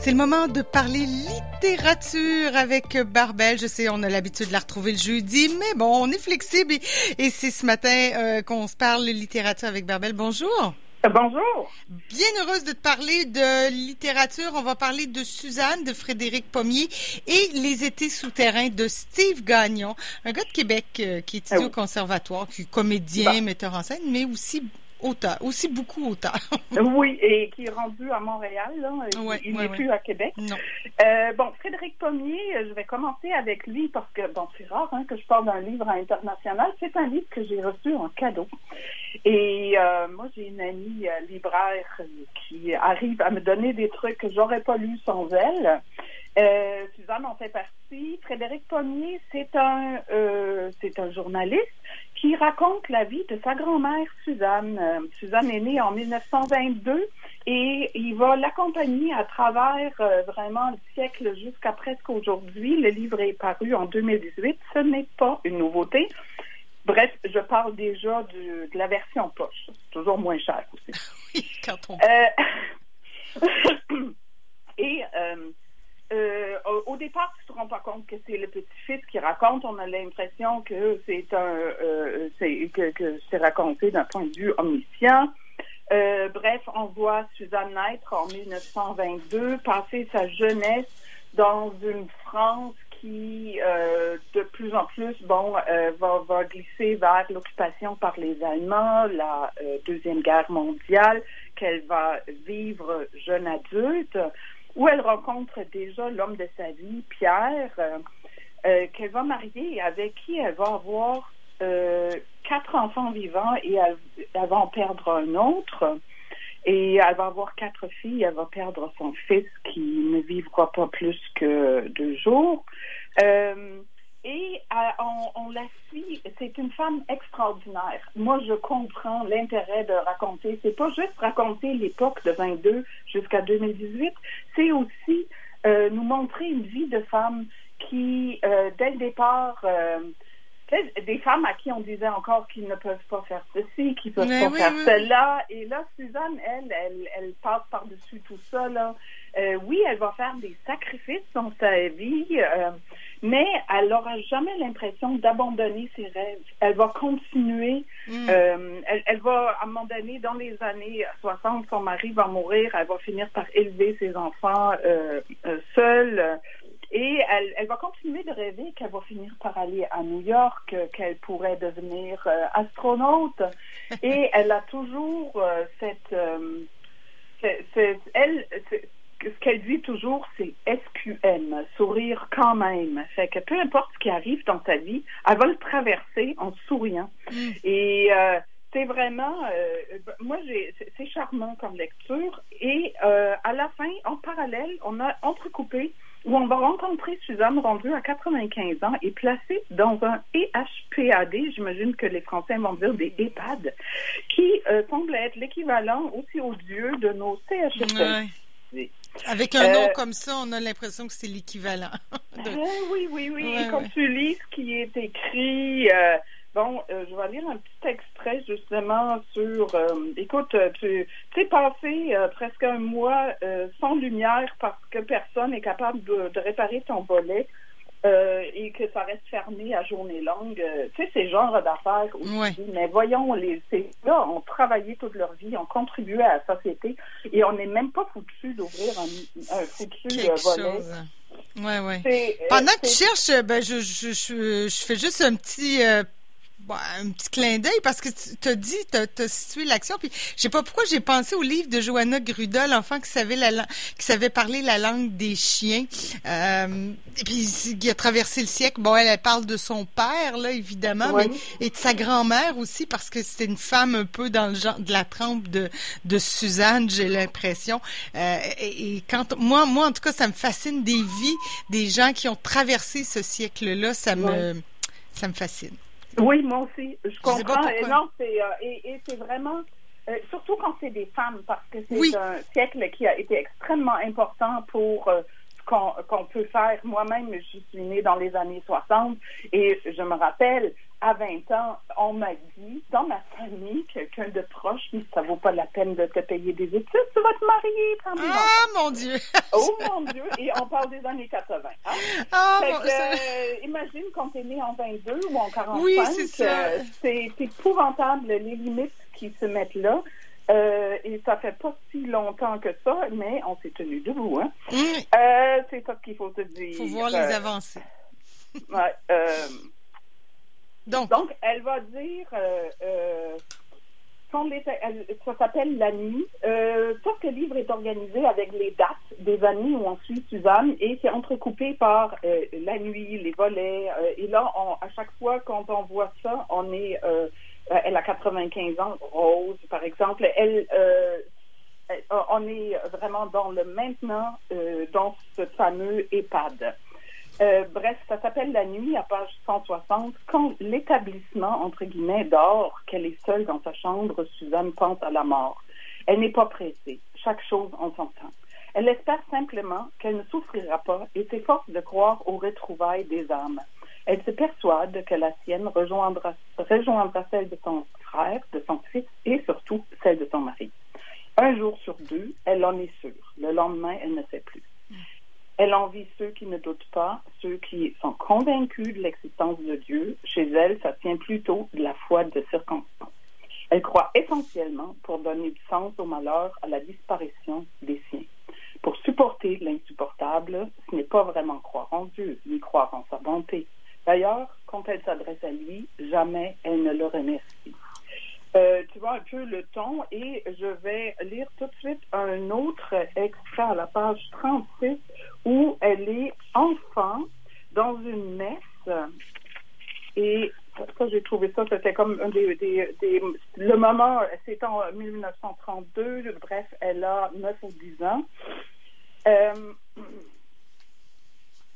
C'est le moment de parler littérature avec Barbel. Je sais, on a l'habitude de la retrouver le jeudi, mais bon, on est flexible et, c'est ce matin euh, qu'on se parle littérature avec Barbel. Bonjour. Euh, bonjour. Bien heureuse de te parler de littérature. On va parler de Suzanne, de Frédéric Pommier et Les étés souterrains de Steve Gagnon, un gars de Québec euh, qui étudie ah au conservatoire, qui est comédien, metteur en scène, mais aussi autant, aussi beaucoup autant. oui, et qui est rendu à Montréal. Là. il n'est plus à Québec. Non. Euh, bon, Frédéric Pommier, je vais commencer avec lui parce que, bon, c'est rare hein, que je parle d'un livre international. C'est un livre que j'ai reçu en cadeau. Et euh, moi, j'ai une amie euh, libraire qui arrive à me donner des trucs que j'aurais pas lus sans elle. Euh, Suzanne en fait partie. Frédéric Pommier, c'est un, euh, c'est un journaliste qui raconte la vie de sa grand-mère Suzanne. Euh, Suzanne est née en 1922 et il va l'accompagner à travers vraiment le siècle jusqu'à presque aujourd'hui. Le livre est paru en 2018. Ce n'est pas une nouveauté. Bref, je parle déjà de, la version poche. C'est toujours moins cher aussi. oui, quand on... et euh, au, départ, tu te rends pas compte que c'est le petit-fils qui raconte. On a l'impression que c'est un, euh, c'est, que, c'est raconté d'un point de vue omniscient. Euh, bref, on voit Suzanne naître en 1922, passer sa jeunesse dans une France qui, euh, de plus en plus, bon, euh, va, va glisser vers l'occupation par les Allemands, la deuxième guerre mondiale, qu'elle va vivre jeune adulte où elle rencontre déjà l'homme de sa vie, Pierre, euh, euh, qu'elle va marier avec qui elle va avoir euh, quatre enfants vivants et elle, va en perdre un autre. Et elle va avoir quatre filles, elle va perdre son fils qui ne vivra pas plus que deux jours. Et euh, on, la suit. C'est une femme extraordinaire. Moi, je comprends l'intérêt de raconter. C'est pas juste raconter l'époque de 22 jusqu'à 2018. C'est aussi euh, nous montrer une vie de femme qui, euh, dès le départ, des femmes à qui on disait encore qu'ils ne peuvent pas faire ceci, qu'ils ne peuvent pas faire cela. Et là, Suzanne, elle, elle, elle passe par-dessus tout ça. Là. oui, elle va faire des sacrifices dans sa vie mais elle n'aura jamais l'impression d'abandonner ses rêves. Elle va continuer. Hmm. Euh, elle, va, à un moment donné, dans les années 60, son mari va mourir. Elle va finir par élever ses enfants euh, euh seule. Et elle, elle, va continuer de rêver qu'elle va finir par aller à New York, qu'elle pourrait devenir euh, astronaute. Et elle a toujours cette, cette, elle, ce qu'elle dit toujours, c'est SQM, sourire quand même. Fait que peu importe ce qui arrive dans ta vie, elle va le traverser en souriant. Mm. Et euh, c'est vraiment, euh, moi, j'ai, c'est charmant comme lecture. Et euh, à la fin, en parallèle, on a entrecoupé où on va rencontrer Suzanne rendue à 95 ans et placée dans un EHPAD, j'imagine que les Français vont dire des EHPAD, qui semble être l'équivalent aussi odieux de nos CHSL. Avec un nom euh, comme ça, on a l'impression que c'est l'équivalent. Euh, oui, oui, oui. Et quand tu lis ce qui est écrit, euh, bon, je vais lire un petit extrait justement sur. écoute, tu es passé presque un mois sans lumière parce que personne n'est capable de, de réparer ton volet. Euh, et que ça reste fermé à journée longue. Euh, tu sais, ces genres d'affaires aussi. Mais voyons, les, ces gars ont travaillé toute leur vie, ont contribué à la société et on n'est même pas foutu d'ouvrir un, un foutu euh, volet. Ouais, ouais. Pendant que tu cherches, ben, je, je, je, je, fais juste un petit un petit clin d'œil parce que tu as dit, tu as, situé l'action. Puis je sais pas pourquoi j'ai pensé au livre de Johanna Gruda, l'enfant qui savait la qui savait parler la langue des chiens. Euh, et puis qui a traversé le siècle. Bon, elle, parle de son père là évidemment, mais et de sa grand-mère aussi parce que c'était une femme un peu dans le genre de la trempe de de Suzanne, j'ai l'impression. Euh, et, quand moi moi en tout cas ça me fascine des vies des gens qui ont traversé ce siècle-là, ça me ça me fascine. Oui, moi aussi. Je comprends. Et non, c'est, euh, et, c'est vraiment, euh, surtout quand c'est des femmes, parce que c'est un siècle qui a été extrêmement important pour euh, qu'on, qu'on peut faire. Moi-même, je suis née dans les années 60 et je me rappelle, à 20 ans, on m'a dit, dans ma famille, quelqu'un de proche, mais ça vaut pas la peine de te payer des études, tu vas te marier, Ah, mon Dieu! oh, mon Dieu! Et on parle des années 80. Hein? Ah, euh, imagine quand tu es né en 22 ou en 45. Oui, c'est euh, c'est épouvantable, les limites qui se mettent là. Euh, et ça fait pas si longtemps que ça, mais on s'est tenu debout. Hein? Mm. c'est ça qu'il faut te dire. Faut voir les avancées. ouais, donc, elle va dire, euh, euh, ça s'appelle La Nuit. Euh, que le livre est organisé avec les dates des années où on suit Suzanne et c'est entrecoupé par euh, la nuit, les volets. Et là, à chaque fois quand on voit ça, on est, elle a 95 ans, Rose par exemple, elle, on est vraiment dans le maintenant, dans ce fameux EHPAD. Euh, bref, ça s'appelle La nuit à page 160. Quand l'établissement, entre guillemets, dort, qu'elle est seule dans sa chambre, Suzanne pense à la mort. Elle n'est pas pressée. Chaque chose en son temps. Elle espère simplement qu'elle ne souffrira pas et s'efforce de croire aux retrouvailles des âmes. Elle se persuade que la sienne rejoindra, rejoindra celle de son frère, de son fils et surtout celle de son mari. Un jour sur deux, elle en est sûre. Le lendemain, elle ne sait plus. Elle envie ceux qui ne doutent pas, ceux qui sont convaincus de l'existence de Dieu. Chez elle, ça tient plutôt de la foi de circonstance. Elle croit essentiellement pour donner du sens au malheur, à la disparition des siens. Pour supporter l'insupportable, ce n'est pas vraiment croire en Dieu, ni croire en sa bonté. D'ailleurs, quand elle s'adresse à lui, jamais elle ne le remercie. Euh, tu vois un peu le ton et je vais lire tout de suite un autre extrait à la page 36 où elle est enfant dans une messe et ça j'ai trouvé ça c'était comme le moment c'est en 1932 bref elle a 9 ou 10 ans euh,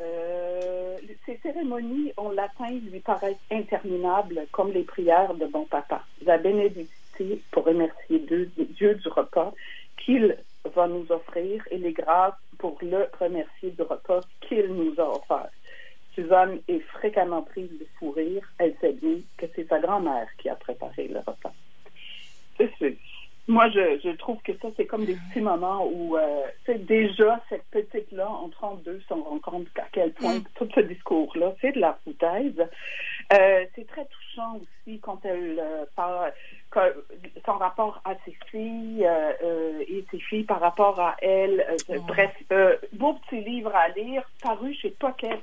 euh, ces cérémonies en latin lui paraissent interminables, comme les prières de bon papa. La bénédicité pour remercier Dieu, Dieu du repas qu'il va nous offrir et les grâces pour le remercier du repas qu'il nous a offert. Suzanne est fréquemment prise de fou rire. Elle sait bien que c'est sa grand-mère qui a préparé le repas. C'est moi, je, je, trouve que ça, c'est comme des petits moments où, euh, c'est déjà, cette petite-là, en 32, se rend compte à quel point mm. tout ce discours-là, c'est de la foutaise. Euh, c'est très touchant aussi quand elle euh, parle, son rapport à ses filles euh, euh, et ses filles par rapport à elle. Bref, beau petit livre à lire, paru chez Pocket.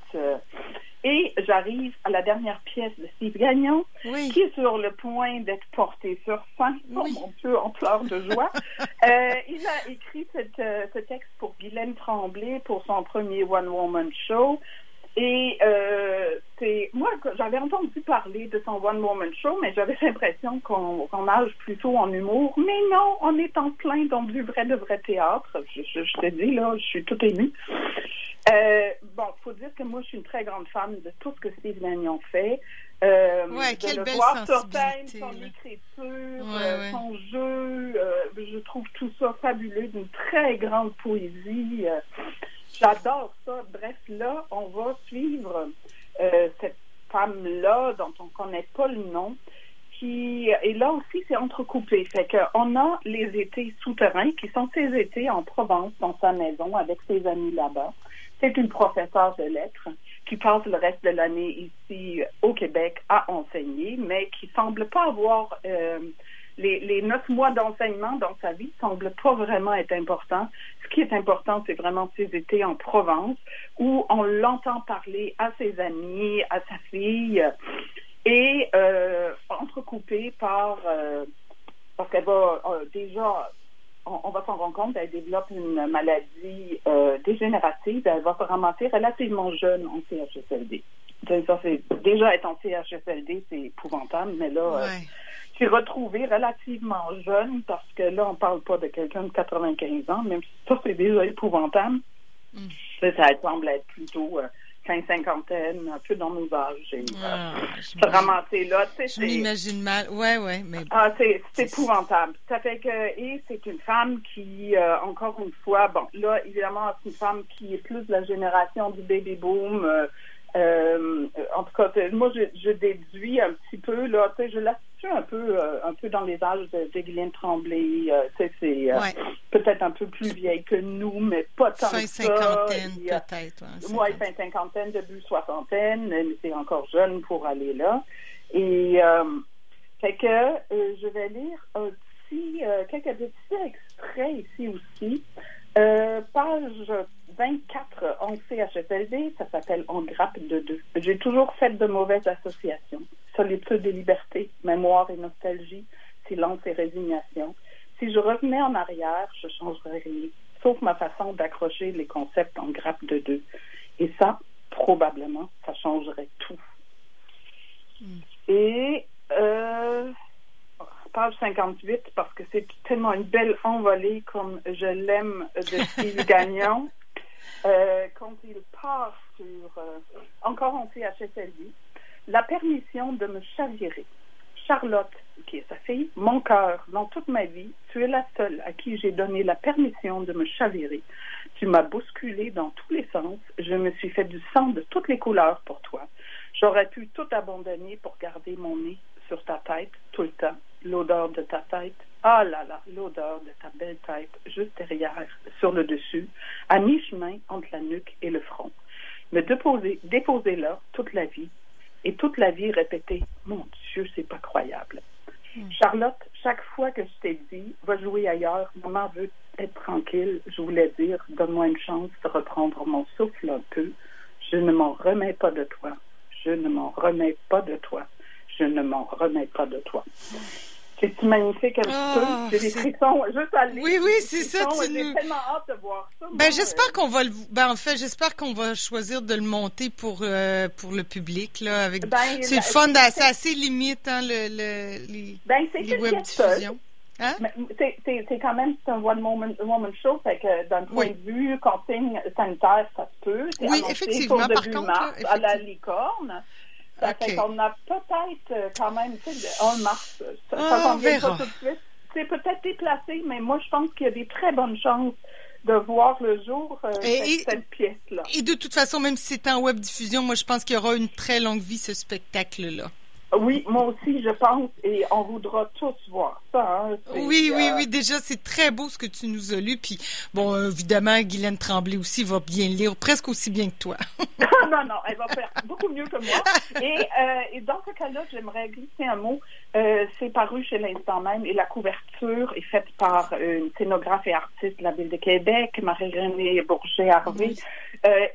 Et j'arrive à la dernière pièce de Steve Gagnon, qui est sur le point d'être porté sur scène. Oh mon Dieu, en pleurs de joie. euh, il a écrit cette, ce texte pour Guylaine Tremblay pour son premier One Woman Show. Et euh, c'est moi, j'avais entendu parler de son One Woman Show, mais j'avais l'impression qu'on nage plutôt en humour. Mais non, on est en plein dans du vrai de vrai théâtre. Je, je, te dis là, je suis tout émue. Euh, bon, faut dire que moi, je suis une très grande fan de tout ce que Steve Lanyon fait. Euh, ouais, de quelle le belle voir sur scène, son écriture, euh, son jeu, euh, je trouve tout ça fabuleux, d'une très grande poésie. Euh, J'adore ça. Bref, là, on va suivre euh, cette femme-là dont on ne connaît pas le nom. Qui, et là aussi, c'est entrecoupé. Fait qu'on a les étés souterrains qui sont ses étés en Provence, dans sa maison, avec ses amis là-bas. C'est une professeure de lettres qui passe le reste de l'année ici au Québec à enseigner, mais qui semble pas avoir euh, les, neuf mois d'enseignement dans sa vie semblent pas vraiment être importants. Ce qui est important, c'est vraiment ses étés en Provence, où on l'entend parler à ses amis, à sa fille, et euh, entrecoupé par, euh, parce qu'elle va euh, déjà, on, va s'en rendre compte, elle développe une maladie euh, dégénérative, elle va se ramasser relativement jeune en CHSLD. Ça, déjà être en CHSLD, c'est épouvantable, mais là, s'est retrouvé relativement jeune, parce que là, on parle pas de quelqu'un de 95 ans, même si ça, c'est déjà épouvantable. Mm. Ça, semble être plutôt euh, fin cinquantaine, un peu dans nos âges. Et, euh, ah, se ramasser là, tu sais. Je m'imagine mal. Ouais, ouais, mais. Ah, c'est, épouvantable. Ça fait que, et c'est une femme qui, euh, encore une fois, bon, là, évidemment, c'est une femme qui est plus de la génération du baby boom, Euh, en tout cas, moi, je, déduis un petit peu, là, je la situe un peu, euh, un peu dans les âges de, de Tremblay. Euh, c'est peut-être un peu plus vieille que nous, mais pas tant fin cinquantaine, peut-être. Oui, fin cinquantaine, début soixantaine, mais c'est encore jeune pour aller là. Et fait que je vais lire un petit, quelques petits extraits ici aussi. page 24 en CHSLD, ça s'appelle En grappe de deux. J'ai toujours fait de mauvaises associations. Solitude et liberté, mémoire et nostalgie, silence et résignation. Si je revenais en arrière, je changerais rien, sauf ma façon d'accrocher les concepts en grappe de deux. Et ça, probablement, ça changerait tout. Hmm. Et euh, page 58, parce que c'est tellement une belle envolée comme je l'aime de Steve Gagnon. Euh, quand il part sur, euh, encore en CHSLD, la permission de me chavirer. Charlotte, qui est sa fille, mon cœur, dans toute ma vie, tu es la seule à qui j'ai donné la permission de me chavirer. Tu m'as bousculé dans tous les sens. Je me suis fait du sang de toutes les couleurs pour toi. J'aurais pu tout abandonner pour garder mon nez sur ta tête tout le temps, l'odeur de ta tête, ah là là, l'odeur de ta belle tête juste derrière, sur le dessus, à mi-chemin entre la nuque et le front. Me déposer, déposer là toute la vie, et toute la vie répéter Mon Dieu, c'est pas croyable. Hmm. Charlotte, chaque fois que je t'ai dit Va jouer ailleurs, maman veut être tranquille, je voulais dire Donne-moi une chance de reprendre mon souffle un peu. Je ne m'en remets pas de toi. Je ne m'en remets pas de toi. Je ne m'en remets pas de toi. C'est magnifique un petit peu. Ah, J'ai des frissons juste à lire. Oui, oui, c'est ça. J'ai tellement hâte de voir ça. Ben, j'espère qu'on va le. Ben, en fait, j'espère qu'on va choisir de le monter pour, euh, pour le public. Là, avec... Ben, c'est le fun, c'est assez limite, hein, le, le, les, ben, les web diffusions. Hein? C'est quand même un one moment, moment show, fait que d'un point de vue consigne sanitaire, ça se peut. Oui, effectivement. Par contre, mars, à la licorne. Ça fait qu'on a peut-être euh, quand même, tu sais, un mars. Ça, ah, on verra. tout de suite. C'est peut-être déplacé, mais moi, je pense qu'il y a des très bonnes chances de voir le jour euh, cette, pièce-là. Et de toute façon, même si c'est en web diffusion, moi, je pense qu'il y aura une très longue vie, ce spectacle-là. Oui, moi aussi, je pense, et on voudra tous voir ça. Hein. Oui, oui, euh, oui, déjà, c'est très beau ce que tu nous as lu. Puis, bon, évidemment, Guylaine Tremblay aussi va bien lire, presque aussi bien que toi. non, non, elle va faire beaucoup mieux que moi. Et, euh, et dans ce cas-là, j'aimerais glisser un mot. Euh, c'est paru chez l'instant même et la couverture est faite par une scénographe et artiste de la Ville de Québec, Marie-Renée Bourget-Harvey.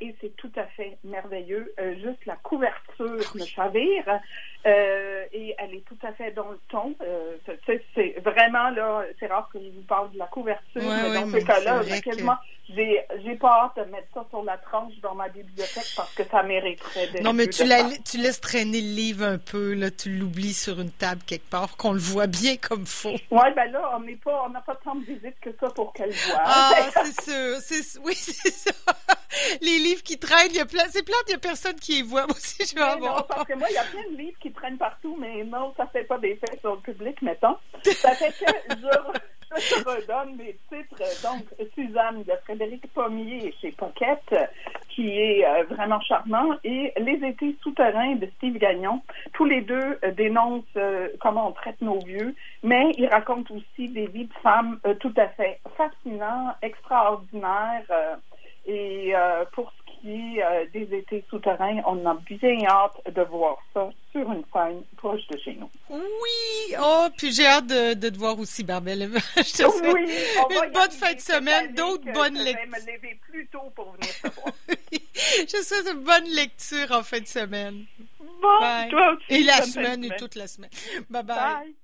et c'est tout à fait merveilleux. juste la couverture me chavire. Euh, et elle est tout à fait dans le ton. Euh, c'est vraiment là, c'est rare que je vous parle de la couverture, mais dans ce cas-là, quasiment, j'ai pas hâte de mettre ça sur la tranche dans ma bibliothèque parce que ça mériterait d'être. Non, mais tu, la, tu laisses traîner le livre un peu, là, tu l'oublies sur une table quelque part, qu'on le voit bien comme faux. Oui, ben là, on n'est pas, on n'a pas tant de visite que ça pour qu'elle voit. Ah, c'est sûr, c'est, oui, c'est ça. Les livres qui traînent, il y a plein, c'est plein, il y a personne qui les voit. Moi aussi, je vais avoir. parce que moi, il y a plein de livres qui traînent partout, mais non, ça fait pas d'effet sur le public, mettons. Ça fait que je, je redonne mes titres. Donc, Suzanne de Frédéric Pommier chez Pocket, qui est euh, vraiment charmant, et Les étés souterrains de Steve Gagnon. Tous les deux euh, dénoncent euh, comment on traite nos vieux, mais ils racontent aussi des vies de femmes tout à fait fascinantes, extraordinaires. et pour ce qui est des étés souterrains, on a bien hâte de voir ça sur une scène proche de chez nous. Oui! Oh, puis j'ai hâte de, de, te voir aussi, Barbelle. Je te souhaite oui, une bonne fin de semaine, d'autres bonnes lectures. Je vais me lever plus tôt pour venir te voir. je souhaite une bonne lecture en fin de semaine. Bon, toi aussi. Et la semaine, et toute la semaine. bye. bye.